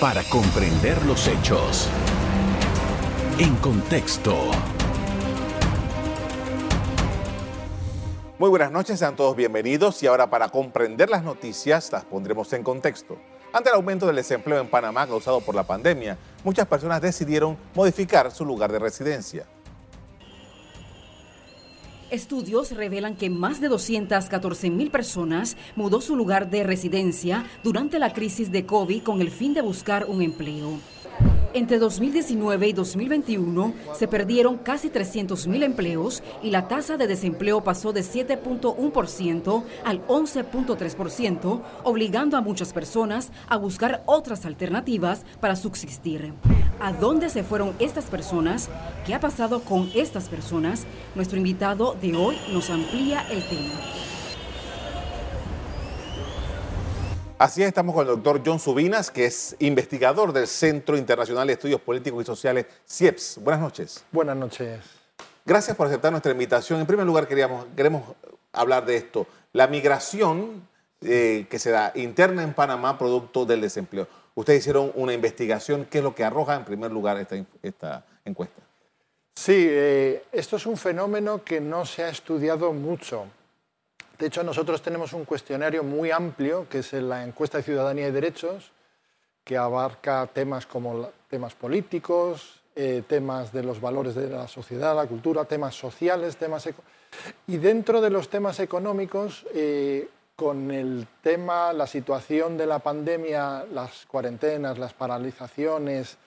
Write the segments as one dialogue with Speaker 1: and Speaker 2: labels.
Speaker 1: para comprender los hechos. En contexto.
Speaker 2: Muy buenas noches, sean todos bienvenidos y ahora para comprender las noticias las pondremos en contexto. Ante el aumento del desempleo en Panamá causado por la pandemia, muchas personas decidieron modificar su lugar de residencia.
Speaker 3: Estudios revelan que más de 214 mil personas mudó su lugar de residencia durante la crisis de COVID con el fin de buscar un empleo. Entre 2019 y 2021 se perdieron casi 300.000 empleos y la tasa de desempleo pasó de 7.1% al 11.3%, obligando a muchas personas a buscar otras alternativas para subsistir. ¿A dónde se fueron estas personas? ¿Qué ha pasado con estas personas? Nuestro invitado de hoy nos amplía el tema.
Speaker 2: Así es, estamos con el doctor John Subinas, que es investigador del Centro Internacional de Estudios Políticos y Sociales, CIEPS. Buenas noches.
Speaker 4: Buenas noches.
Speaker 2: Gracias por aceptar nuestra invitación. En primer lugar, queríamos, queremos hablar de esto, la migración eh, que se da interna en Panamá producto del desempleo. Ustedes hicieron una investigación, ¿qué es lo que arroja en primer lugar esta, esta encuesta?
Speaker 4: Sí, eh, esto es un fenómeno que no se ha estudiado mucho. De hecho, nosotros tenemos un cuestionario muy amplio, que es la encuesta de ciudadanía y derechos, que abarca temas como temas políticos, eh, temas de los valores de la sociedad, la cultura, temas sociales, temas y dentro de los temas económicos, eh, con el tema, la situación de la pandemia, las cuarentenas, las paralizaciones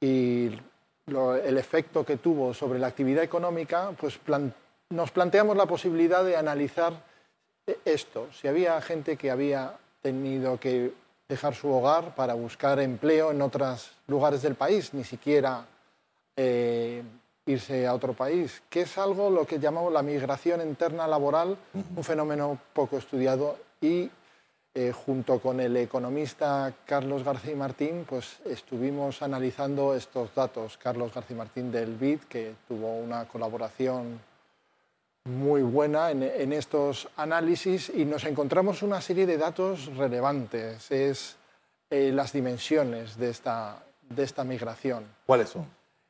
Speaker 4: y el efecto que tuvo sobre la actividad económica, pues nos planteamos la posibilidad de analizar esto, si había gente que había tenido que dejar su hogar para buscar empleo en otros lugares del país, ni siquiera eh, irse a otro país, que es algo lo que llamamos la migración interna laboral, un fenómeno poco estudiado y eh, junto con el economista Carlos García Martín, pues estuvimos analizando estos datos. Carlos García Martín del BID, que tuvo una colaboración muy buena en, estos análisis y nos encontramos una serie de datos relevantes. Es eh, las dimensiones de esta, de esta migración.
Speaker 2: ¿Cuáles son?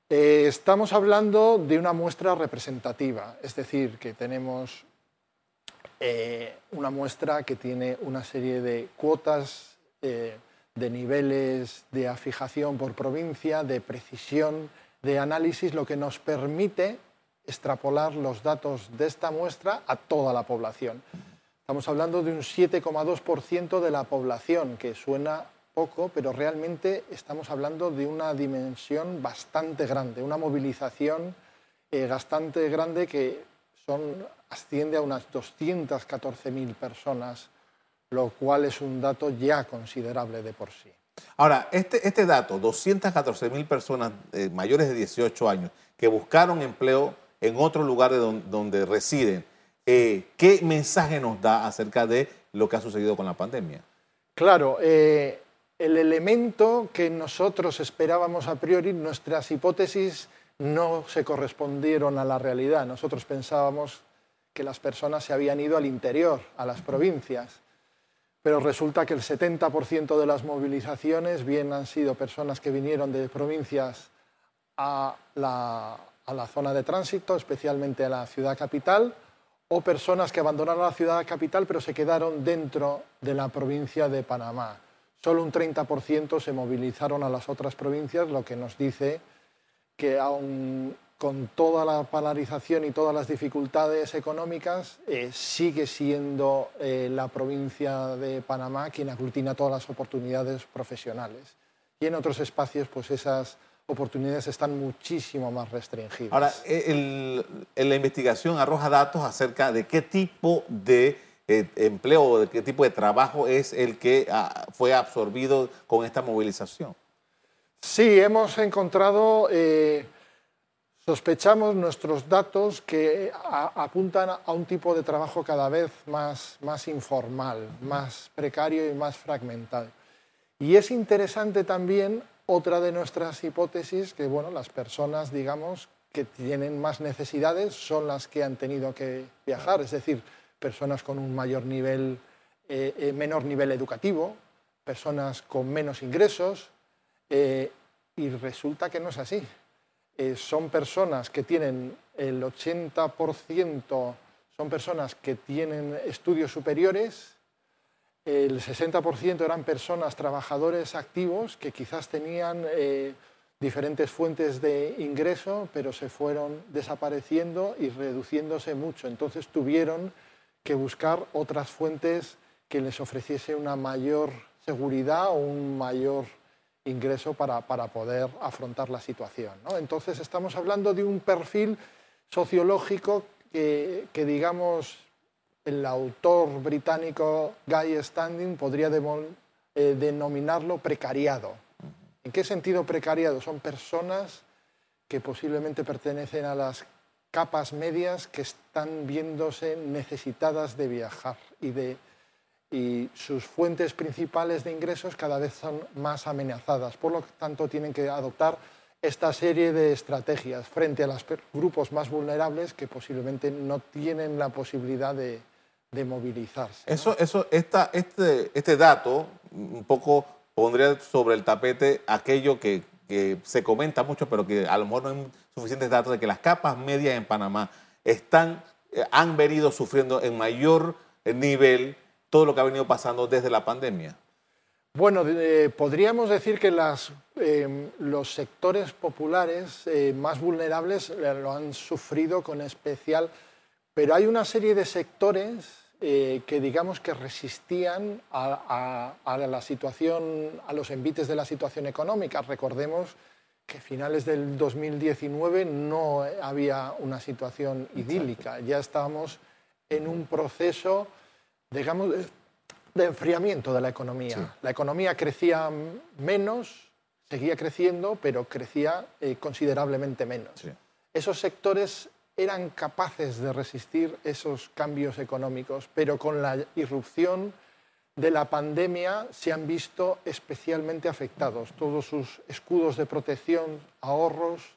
Speaker 4: Eh, estamos hablando de una muestra representativa, es decir, que tenemos eh, una muestra que tiene una serie de cuotas, de niveles de afijación por provincia, de precisión, de análisis, lo que nos permite extrapolar los datos de esta muestra a toda la población. Estamos hablando de un 7,2% de la población, que suena poco, pero realmente estamos hablando de una dimensión bastante grande, una movilización eh, bastante grande que son, asciende a unas 214.000 personas, lo cual es un dato ya considerable de por sí.
Speaker 2: Ahora, este, este dato, 214.000 personas eh, mayores de 18 años que buscaron empleo en otro lugar de donde, residen. Eh, ¿Qué mensaje nos da acerca de lo que ha sucedido con la pandemia?
Speaker 4: Claro, eh, el elemento que nosotros esperábamos a priori, nuestras hipótesis no se correspondieron a la realidad. Nosotros pensábamos que las personas se habían ido al interior, a las provincias, pero resulta que el 70% de las movilizaciones bien han sido personas que vinieron de provincias a la, a la zona de tránsito, especialmente a la ciudad capital, o personas que abandonaron la ciudad capital pero se quedaron dentro de la provincia de Panamá. Solo un 30% se movilizaron a las otras provincias, lo que nos dice que aun con toda la polarización y todas las dificultades económicas, eh, sigue siendo eh, la provincia de Panamá quien aglutina todas las oportunidades profesionales. Y en otros espacios, pues esas oportunidades están muchísimo más restringidas.
Speaker 2: Ahora, la investigación arroja datos acerca de qué tipo de eh, empleo o de qué tipo de trabajo es el que ah, fue absorbido con esta movilización.
Speaker 4: Sí, hemos encontrado, eh, sospechamos nuestros datos que apuntan a un tipo de trabajo cada vez más, más informal, más precario y más fragmentado. Y es interesante también otra de nuestras hipótesis, que bueno, las personas, digamos, que tienen más necesidades son las que han tenido que viajar, es decir, personas con un mayor nivel, eh, eh, menor nivel educativo, personas con menos ingresos, Eh, y resulta que no es así. Son personas que tienen el 80%, son personas que tienen estudios superiores, el 60% eran personas, trabajadores activos que quizás tenían eh, diferentes fuentes de ingreso, pero se fueron desapareciendo y reduciéndose mucho. Entonces tuvieron que buscar otras fuentes que les ofreciese una mayor seguridad o un mayor ingreso para, poder afrontar la situación. Entonces estamos hablando de un perfil sociológico que, digamos, el autor británico Guy Standing podría eh, denominarlo precariado. ¿En qué sentido precariado? Son personas que posiblemente pertenecen a las capas medias que están viéndose necesitadas de viajar y de y sus fuentes principales de ingresos cada vez son más amenazadas. Por lo tanto, tienen que adoptar esta serie de estrategias frente a los grupos más vulnerables que posiblemente no tienen la posibilidad de, movilizarse.
Speaker 2: Eso, eso, esta, este, este dato un poco pondría sobre el tapete aquello que, que, se comenta mucho, pero que a lo mejor no hay suficientes datos de que las capas medias en Panamá están, eh, han venido sufriendo en mayor nivel todo lo que ha venido pasando desde la pandemia?
Speaker 4: Bueno, eh, podríamos decir que las, eh, los sectores populares eh, más vulnerables lo han sufrido con especial, pero hay una serie de sectores que digamos que resistían a, a, la situación, a los envites de la situación económica. Recordemos que a finales del 2019 no había una situación idílica, ya estábamos en un proceso digamos, de enfriamiento de la economía. La economía crecía menos, seguía creciendo, pero crecía eh, considerablemente menos. Esos sectores eran capaces de resistir esos cambios económicos, pero con la irrupción de la pandemia se han visto especialmente afectados. Todos sus escudos de protección, ahorros,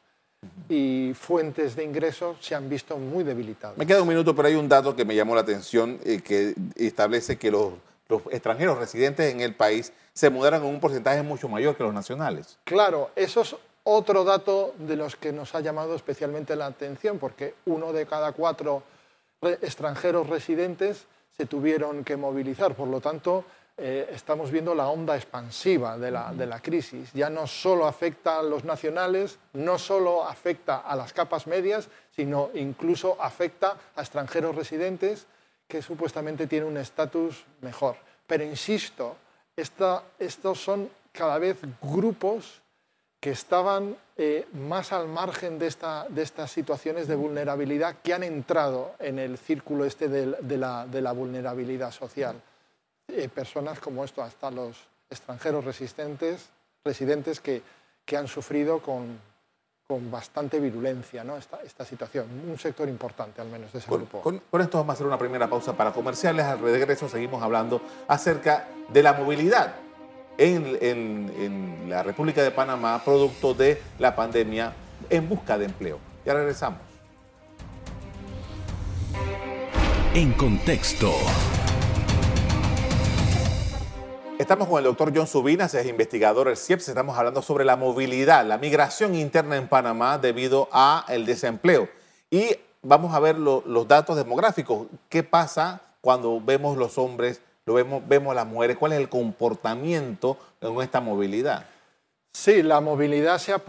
Speaker 4: y fuentes de ingresos se han visto muy debilitados.
Speaker 2: Me queda un minuto, pero hay un dato que me llamó la atención eh, que establece que los, extranjeros residentes en el país se mudaron en un porcentaje mucho mayor que los nacionales.
Speaker 4: Claro, eso es otro dato de los que nos ha llamado especialmente la atención, porque uno de cada cuatro extranjeros residentes se tuvieron que movilizar. Por lo tanto, eh, estamos viendo la onda expansiva de la, de la, crisis. Ya no solo afecta a los nacionales, no solo afecta a las capas medias, sino incluso afecta a extranjeros residentes que supuestamente tienen un estatus mejor. Pero insisto, estos son cada vez grupos que estaban eh, más al margen de, esta, de, estas situaciones de vulnerabilidad que han entrado en el círculo este de la, de la vulnerabilidad social. Eh, personas como esto, hasta los extranjeros resistentes, residentes que, que han sufrido con, con bastante virulencia ¿no? esta, esta, situación. Un sector importante, al menos, de ese grupo.
Speaker 2: Con, esto vamos a hacer una primera pausa para comerciales. Al regreso seguimos hablando acerca de la movilidad en, en, en la República de Panamá, producto de la pandemia, en busca de empleo. Ya regresamos.
Speaker 1: En contexto.
Speaker 2: Estamos con el doctor John Subinas, es investigador del CIEPS. Estamos hablando sobre la movilidad, la migración interna en Panamá debido al desempleo. Y vamos a ver los datos demográficos. ¿Qué pasa cuando vemos los hombres, lo vemos, vemos las mujeres? ¿Cuál es el comportamiento en esta movilidad?
Speaker 4: Sí, la movilidad se ha,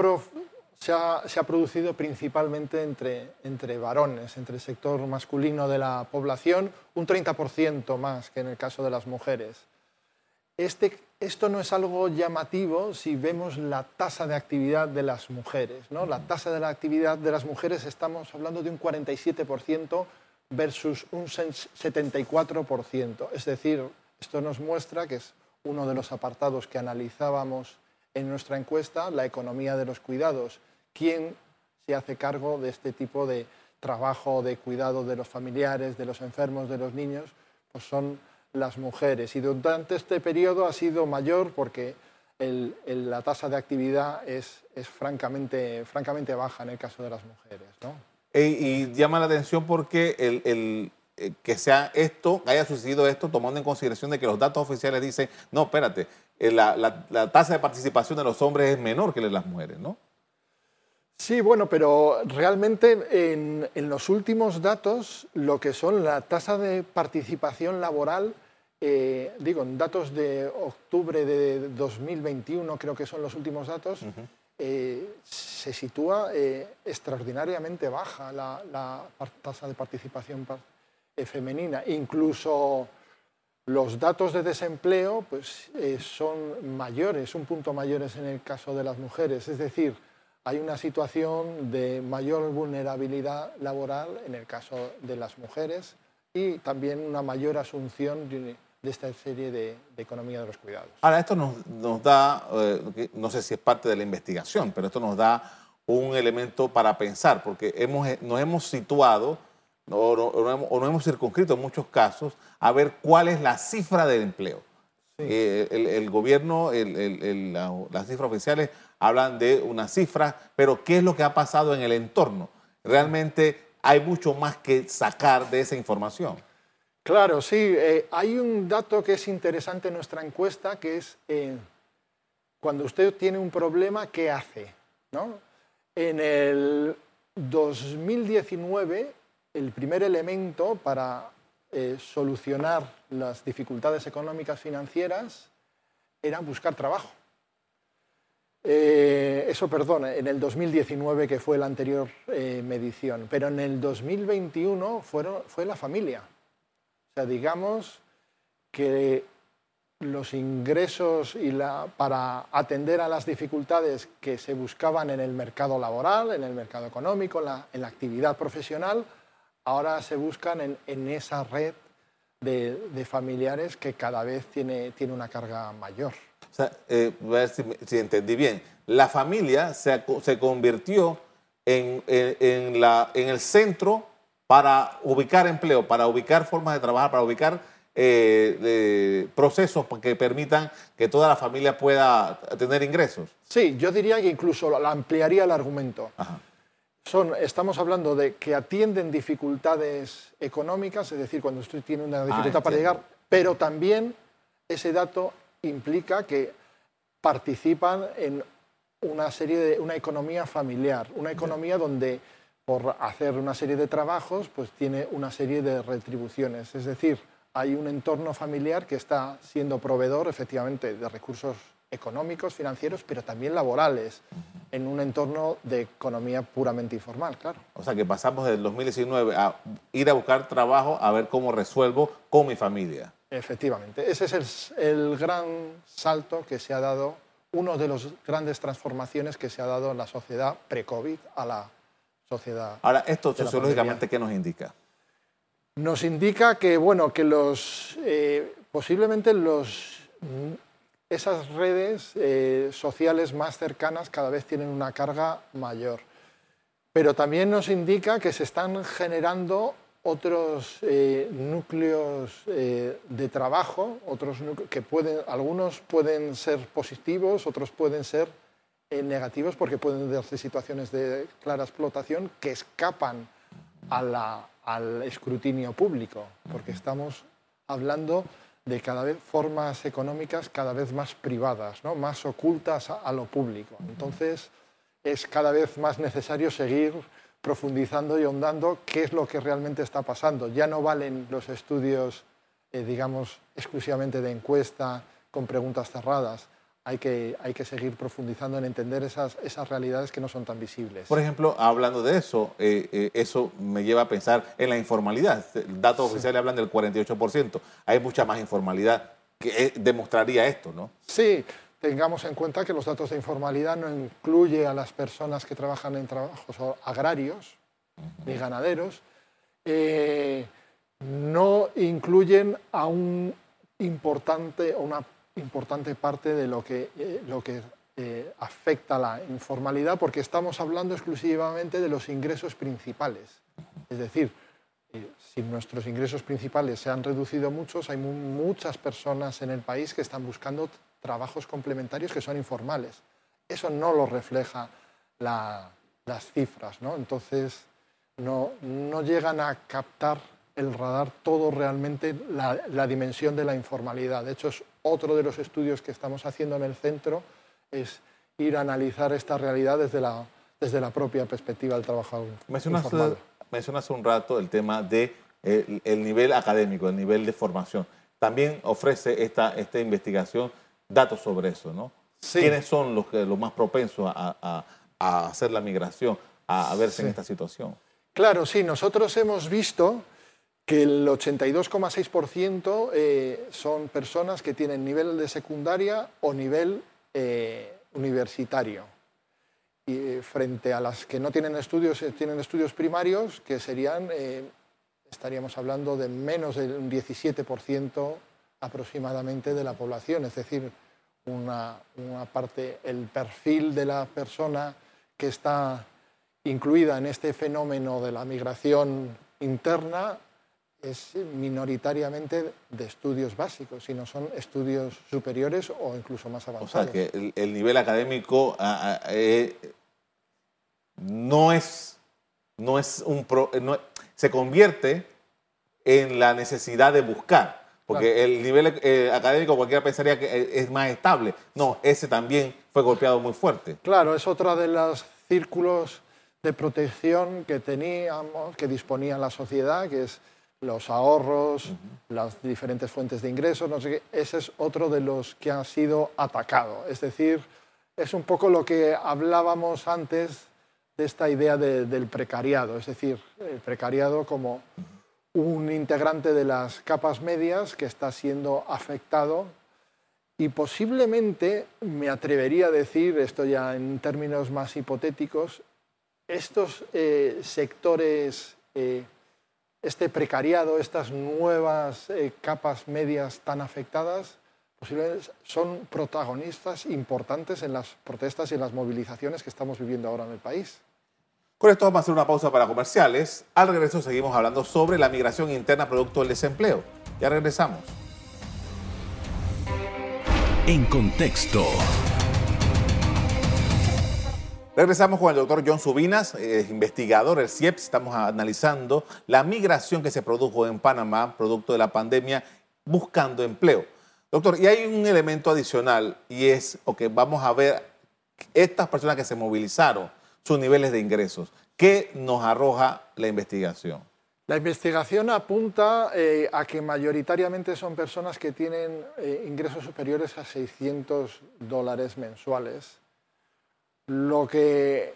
Speaker 4: se ha, producido principalmente entre, entre varones, entre el sector masculino de la población, un 30% más que en el caso de las mujeres. Este, esto no es algo llamativo si vemos la tasa de actividad de las mujeres. ¿no? La tasa de la actividad de las mujeres estamos hablando de un 47% versus un 74%. Es decir, esto nos muestra que es uno de los apartados que analizábamos en nuestra encuesta, la economía de los cuidados. ¿Quién se hace cargo de este tipo de trabajo de cuidado de los familiares, de los enfermos, de los niños? Pues son las mujeres. Y durante este periodo ha sido mayor porque la tasa de actividad es, es francamente, francamente baja en el caso de las mujeres. ¿no?
Speaker 2: Y, llama la atención porque el, eh, que sea esto, haya sucedido esto, tomando en consideración de que los datos oficiales dicen, no, espérate, eh, la, la, tasa de participación de los hombres es menor que la de las mujeres, ¿no?
Speaker 4: Sí, bueno, pero realmente en, en, los últimos datos, lo que son la tasa de participación laboral, eh, digo, en datos de octubre de 2021, creo que son los últimos datos, eh, se sitúa eh, extraordinariamente baja la, tasa de participación femenina. Incluso los datos de desempleo pues, son mayores, un punto mayores en el caso de las mujeres. Es decir, hay una situación de mayor vulnerabilidad laboral en el caso de las mujeres y también una mayor asunción esta serie de, economía de los cuidados.
Speaker 2: Ahora, esto nos, da, eh, no sé si es parte de la investigación, pero esto nos da un elemento para pensar, porque hemos, nos hemos situado o no, hemos, circunscrito en muchos casos a ver cuál es la cifra del empleo. Eh, el, gobierno, las cifras oficiales hablan de una cifra, pero ¿qué es lo que ha pasado en el entorno? Realmente hay mucho más que sacar de esa información.
Speaker 4: Claro, sí. Eh, hay un dato que es interesante en nuestra encuesta, que es eh, cuando usted tiene un problema, ¿qué hace? ¿No? En el 2019, el primer elemento para eh, solucionar las dificultades económicas financieras era buscar trabajo. Eso, perdón, en el 2019, que fue la anterior medición, pero en el 2021 fueron, fue la familia. O sea, digamos que los ingresos y la, para atender a las dificultades que se buscaban en el mercado laboral, en el mercado económico, en la, actividad profesional, ahora se buscan en, en esa red de, de, familiares que cada vez tiene, tiene una carga mayor.
Speaker 2: O sea, eh, a ver si, entendí bien. La familia se, se convirtió en, en, la, en, el centro para ubicar empleo, para ubicar formas de trabajar, para ubicar eh, procesos que permitan que toda la familia pueda tener ingresos.
Speaker 4: Sí, yo diría que incluso ampliaría el argumento. Son, estamos hablando de que atienden dificultades económicas, es decir, cuando usted tiene una dificultad ah, para llegar, pero también ese dato implica que participan en una serie de una economía familiar, una economía donde por hacer una serie de trabajos, pues tiene una serie de retribuciones. Es decir, hay un entorno familiar que está siendo proveedor efectivamente de recursos económicos, financieros, pero también laborales, en un entorno de economía puramente informal, claro.
Speaker 2: O sea que pasamos del 2019 a ir a buscar trabajo a ver cómo resuelvo con mi familia.
Speaker 4: Efectivamente, ese es el, gran salto que se ha dado, una de las grandes transformaciones que se ha dado en la sociedad pre-COVID a la sociedad.
Speaker 2: Ahora, esto sociológicamente, ¿qué nos indica?
Speaker 4: Nos indica que, bueno, que los, eh, posiblemente los, esas redes eh, sociales más cercanas cada vez tienen una carga mayor. Pero también nos indica que se están generando otros eh, núcleos eh, de trabajo, otros que pueden, algunos pueden ser positivos, otros pueden ser negativos porque pueden darse situaciones de clara explotación que escapan al escrutinio público, porque estamos hablando de cada vez formas económicas cada vez más privadas, ¿no? más ocultas a lo público. Entonces es cada vez más necesario seguir profundizando y ahondando qué es lo que realmente está pasando. Ya no valen los estudios, eh, digamos, exclusivamente de encuesta con preguntas cerradas. Hay que, hay que seguir profundizando en entender esas, esas realidades que no son tan visibles.
Speaker 2: Por ejemplo, hablando de eso, eh, eh, eso me lleva a pensar en la informalidad. Datos oficiales hablan del 48%. Hay mucha más informalidad que demostraría esto, ¿no?
Speaker 4: Sí, tengamos en cuenta que los datos de informalidad no incluye a las personas que trabajan en trabajos agrarios ni ganaderos, eh, no incluyen a un importante, una importante parte de lo que, eh, lo que eh, afecta la informalidad, porque estamos hablando exclusivamente de los ingresos principales. Es decir, si nuestros ingresos principales se han reducido muchos, hay muchas personas en el país que están buscando trabajos complementarios que son informales. Eso no lo refleja las cifras, ¿no? Entonces no, no llegan a captar el radar todo realmente la, la, dimensión de la informalidad. De hecho, es otro de los estudios que estamos haciendo en el centro, es ir a analizar esta realidad desde la, desde la propia perspectiva del trabajo
Speaker 2: mencionaste. Mencionaste un rato el tema de eh, el nivel académico, el nivel de formación. También ofrece esta, esta investigación datos sobre eso, ¿no?
Speaker 4: Sí.
Speaker 2: ¿Quiénes son los, que, los más propensos a, a, a hacer la migración, a, a verse sí. en esta situación?
Speaker 4: Claro, sí, nosotros hemos visto que el 82,6% eh, son personas que tienen nivel de secundaria o nivel eh, universitario. Y eh, frente a las que no tienen estudios, tienen estudios primarios, que serían, estaríamos hablando de menos del 17% aproximadamente de la población, es decir, una, una parte, el perfil de la persona que está incluida en este fenómeno de la migración interna es minoritariamente de estudios básicos, sino son estudios superiores o incluso más avanzados.
Speaker 2: O sea, que el, el nivel académico a, a, eh, no es, no es un... Pro, no, se convierte en la necesidad de buscar, porque claro. el nivel eh, académico cualquiera pensaría que es más estable. No, ese también fue golpeado muy fuerte.
Speaker 4: Claro, es otra de los círculos de protección que teníamos, que disponía la sociedad, que es los ahorros, uh -huh. las diferentes fuentes de ingresos, no sé qué, ese es otro de los que ha sido atacado. Es decir, es un poco lo que hablábamos antes de esta idea de, del precariado, es decir, el precariado como un integrante de las capas medias que está siendo afectado y posiblemente, me atrevería a decir, esto ya en términos más hipotéticos, estos eh, sectores eh, este precariado, estas nuevas eh, capas medias tan afectadas, posiblemente son protagonistas importantes en las protestas y en las movilizaciones que estamos viviendo ahora en el país.
Speaker 2: Con esto vamos a hacer una pausa para comerciales. Al regreso seguimos hablando sobre la migración interna producto del desempleo. Ya regresamos.
Speaker 1: En contexto.
Speaker 2: Regresamos con el doctor John Subinas, investigador del CIEPS. Estamos analizando la migración que se produjo en Panamá, producto de la pandemia, buscando empleo. Doctor, y hay un elemento adicional y es, ok, vamos a ver estas personas que se movilizaron, sus niveles de ingresos. ¿Qué nos arroja la investigación?
Speaker 4: La investigación apunta eh, a que mayoritariamente son personas que tienen eh, ingresos superiores a 600 dólares mensuales lo que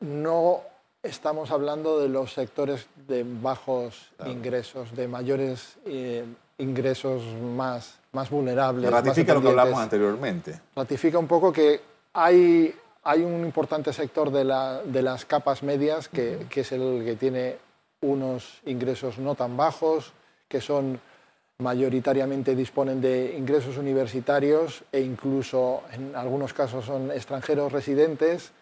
Speaker 4: no estamos hablando de los sectores de bajos claro. ingresos, de mayores eh, ingresos más, más vulnerables.
Speaker 2: Ratifica más lo que hablamos anteriormente.
Speaker 4: Ratifica un poco que hay, hay un importante sector de, la, de las capas medias que, uh -huh. que es el que tiene unos ingresos no tan bajos, que son mayoritariamente disponen de ingresos universitarios e incluso en algunos casos son extranjeros residentes,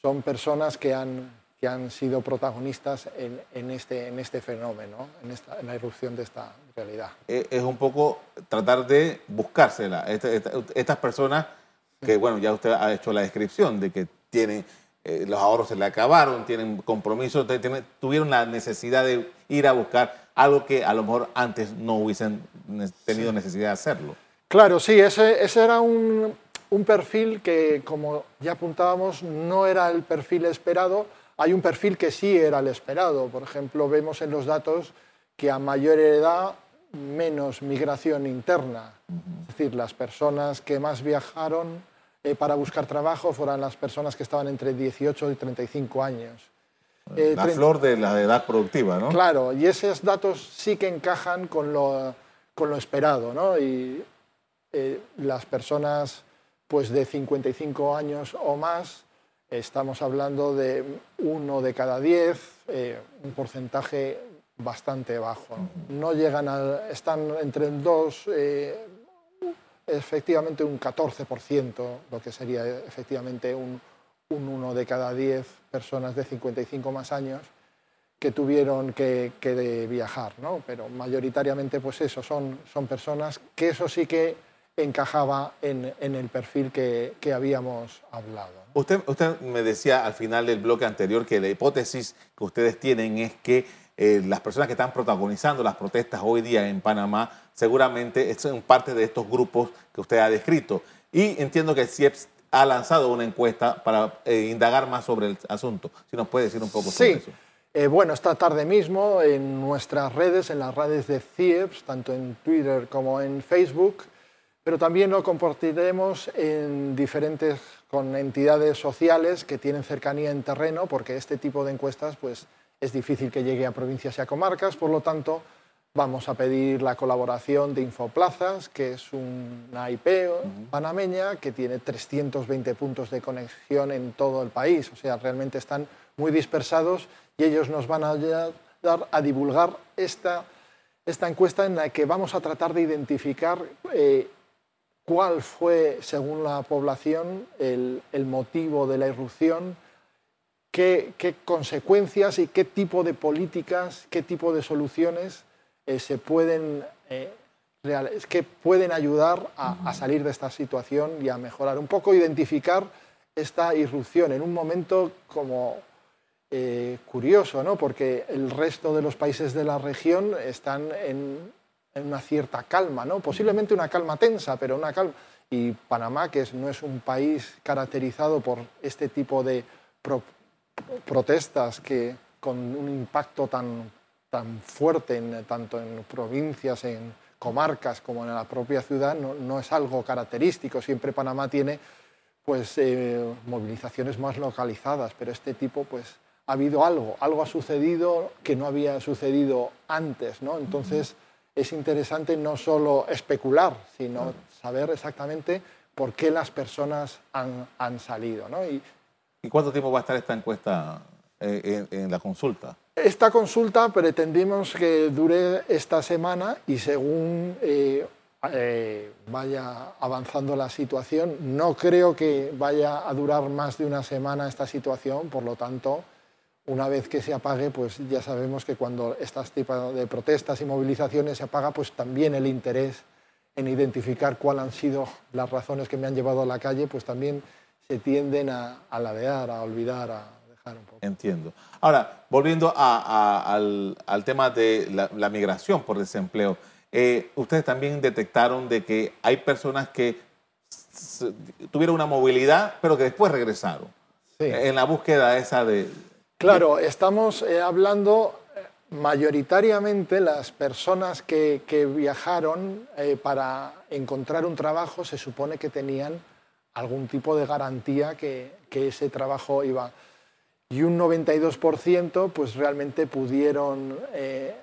Speaker 4: son personas que han, que han sido protagonistas en, en, este, en este fenómeno, en, esta, en la irrupción de esta realidad.
Speaker 2: Es un poco tratar de buscársela. Esta, esta, estas personas que, bueno, ya usted ha hecho la descripción de que tienen eh, los ahorros se le acabaron, tienen compromisos, tienen, tuvieron la necesidad de ir a buscar algo que a lo mejor antes no hubiesen tenido sí. necesidad de hacerlo.
Speaker 4: Claro, sí, ese, ese era un, un, perfil que, como ya apuntábamos, no era el perfil esperado. Hay un perfil que sí era el esperado. Por ejemplo, vemos en los datos que a mayor edad menos migración interna. Uh -huh. Es decir, las personas que más viajaron eh, para buscar trabajo fueron las personas que estaban entre 18 y 35 años.
Speaker 2: Eh, la flor de la edad productiva, ¿no?
Speaker 4: Claro, y esos datos sí que encajan con lo, con lo esperado, ¿no? Y eh, las personas pues de 55 años o más, estamos hablando de uno de cada 10, eh, un porcentaje bastante bajo. No llegan a, están entre el 2, eh, efectivamente un 14%, lo que sería efectivamente un, un uno de cada 10 personas de 55 más años que tuvieron que, viajar, ¿no? Pero mayoritariamente, pues eso, son, son personas que eso sí que encajaba en, el perfil que, habíamos hablado.
Speaker 2: Usted, usted me decía al final del bloque anterior que la hipótesis que ustedes tienen es que eh, las personas que están protagonizando las protestas hoy día en Panamá seguramente son parte de estos grupos que usted ha descrito. Y entiendo que CIEPS ha lanzado una encuesta para eh, indagar más sobre el asunto. Si nos puede decir un poco sobre eso.
Speaker 4: Eh, bueno, esta tarde mismo en nuestras redes, en las redes de CIEPS, tanto en Twitter como en Facebook, pero también lo compartiremos en diferentes con entidades sociales que tienen cercanía en terreno, porque este tipo de encuestas pues, es difícil que llegue a provincias y a comarcas, por lo tanto vamos a pedir la colaboración de Infoplazas, que es una IP panameña que tiene 320 puntos de conexión en todo el país, o sea, realmente están muy dispersados y ellos nos van a ayudar a divulgar esta, esta encuesta en la que vamos a tratar de identificar eh, cuál fue, según la población, el, motivo de la irrupción, qué, consecuencias y qué tipo de políticas, qué tipo de soluciones eh, se pueden, eh, que pueden ayudar a, salir de esta situación y a mejorar. Un poco identificar esta irrupción en un momento como eh, curioso, ¿no? porque el resto de los países de la región están en, una cierta calma, ¿no? posiblemente una calma tensa, pero una calma. Y Panamá, que no es un país caracterizado por este tipo de protestas que con un impacto tan, tan fuerte, en, tanto en provincias, en comarcas como en la propia ciudad, no, no es algo característico. Siempre Panamá tiene pues, eh, movilizaciones más localizadas, pero este tipo pues, ha habido algo, algo ha sucedido que no había sucedido antes. ¿no? Entonces es interesante no solo especular, sino saber exactamente por qué las personas han, han salido. ¿no?
Speaker 2: Y, ¿Y cuánto tiempo va a estar esta encuesta eh, en, la consulta?
Speaker 4: Esta consulta pretendimos que dure esta semana y según eh, eh, vaya avanzando la situación, no creo que vaya a durar más de una semana esta situación, por lo tanto, una vez que se apague, pues ya sabemos que cuando estas tipos de protestas y movilizaciones se apaga, pues también el interés en identificar cuáles han sido las razones que me han llevado a la calle, pues también se tienden a, a ladear, a olvidar, a,
Speaker 2: Entiendo. Ahora, volviendo al, tema de la, migración por desempleo, eh, ustedes también detectaron de que hay personas que tuvieron una movilidad, pero que después regresaron. En la búsqueda esa de...
Speaker 4: Claro, estamos eh, hablando eh, mayoritariamente las personas que, viajaron para encontrar un trabajo se supone que tenían algún tipo de garantía que, que ese trabajo iba y un 92% pues realmente pudieron eh,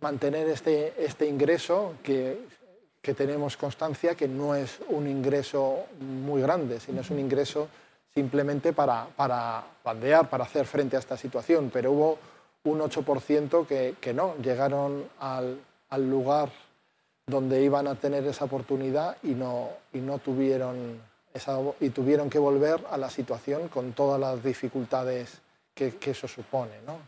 Speaker 4: mantener este, este ingreso que, que, tenemos constancia que no es un ingreso muy grande, sino es un ingreso simplemente para, para bandear, para hacer frente a esta situación. Pero hubo un 8% que, que no, llegaron al, al, lugar donde iban a tener esa oportunidad y no, y no tuvieron esa, y tuvieron que volver a la situación con todas las dificultades que, eso supone. ¿no?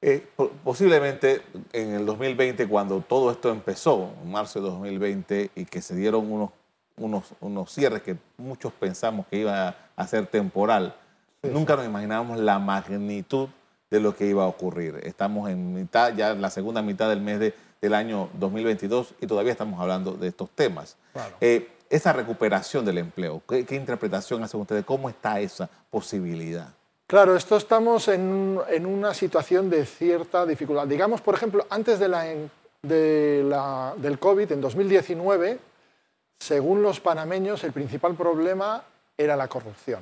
Speaker 2: Eh, posiblemente en el 2020, cuando todo esto empezó, en marzo de 2020, y que se dieron unos, unos, unos cierres que muchos pensamos que iba a ser temporal, nunca nos imaginábamos la magnitud de lo que iba a ocurrir. Estamos en mitad, ya en la segunda mitad del mes de, del año 2022 y todavía estamos hablando de estos temas. Eh, esa recuperación del empleo, ¿qué, ¿qué interpretación hacen ustedes? ¿Cómo está esa posibilidad?
Speaker 4: Claro, esto estamos en, una situación de cierta dificultad. Digamos, por ejemplo, antes de la, del COVID, en 2019, según los panameños, el principal problema era la corrupción.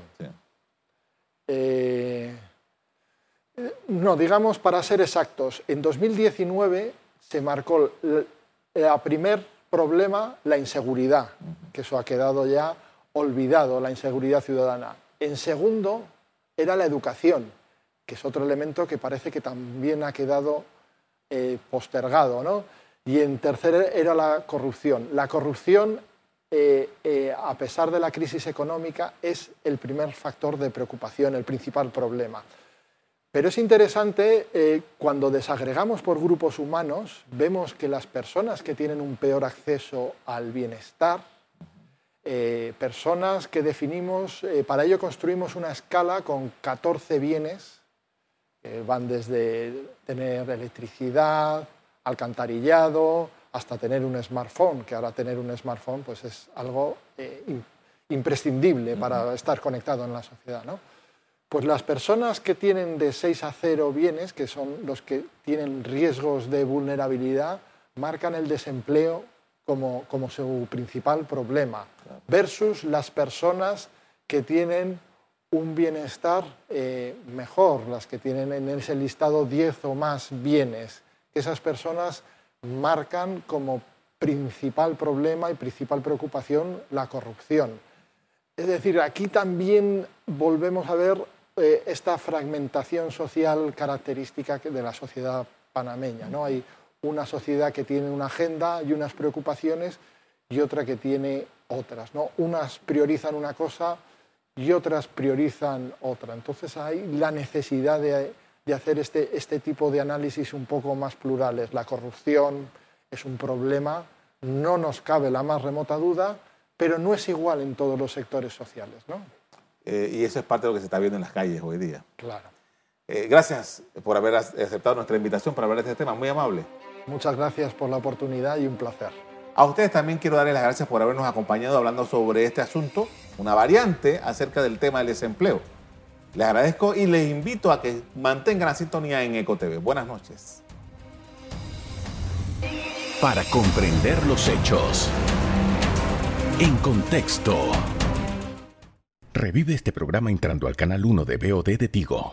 Speaker 4: Eh, no, digamos, para ser exactos, en 2019 se marcó el primer problema la inseguridad, que eso ha quedado ya olvidado, la inseguridad ciudadana. En segundo, era la educación, que es otro elemento que parece que también ha quedado eh, postergado. ¿no? Y en tercer era la corrupción. La corrupción, eh, eh, a pesar de la crisis económica, es el primer factor de preocupación, el principal problema. Pero es interesante, cuando desagregamos por grupos humanos, vemos que las personas que tienen un peor acceso al bienestar, eh, personas que definimos, eh, para ello construimos una escala con 14 bienes van desde tener electricidad, alcantarillado, hasta tener un smartphone, que ahora tener un smartphone pues es algo eh, imprescindible para estar conectado en la sociedad. ¿no? Pues las personas que tienen de 6 a 0 bienes, que son los que tienen riesgos de vulnerabilidad, marcan el desempleo como, como su principal problema, versus las personas que tienen un bienestar eh, mejor, las que tienen en ese listado 10 o más bienes. Esas personas marcan como principal problema y principal preocupación la corrupción. Es decir, aquí también volvemos a ver eh, esta fragmentación social característica de la sociedad panameña. ¿no? Hay una sociedad que tiene una agenda y unas preocupaciones y otra que tiene otras. ¿no? Unas priorizan una cosa y otras priorizan otra. Entonces hay la necesidad de, hacer este, este tipo de análisis un poco más plurales. La corrupción es un problema, no nos cabe la más remota duda, pero no es igual en todos los sectores sociales. ¿no?
Speaker 2: Eh, y eso es parte de lo que se está viendo en las calles hoy día.
Speaker 4: Claro.
Speaker 2: Eh, gracias por haber aceptado nuestra invitación para hablar de este tema, muy amable.
Speaker 4: Muchas gracias por la oportunidad y un placer.
Speaker 2: A ustedes también quiero darles las gracias por habernos acompañado hablando sobre este asunto, una variante acerca del tema del desempleo. Les agradezco y les invito a que mantengan la sintonía en EcoTV. Buenas noches.
Speaker 1: Para comprender los hechos. En contexto. Revive este programa entrando al canal 1 de BOD de Tigo.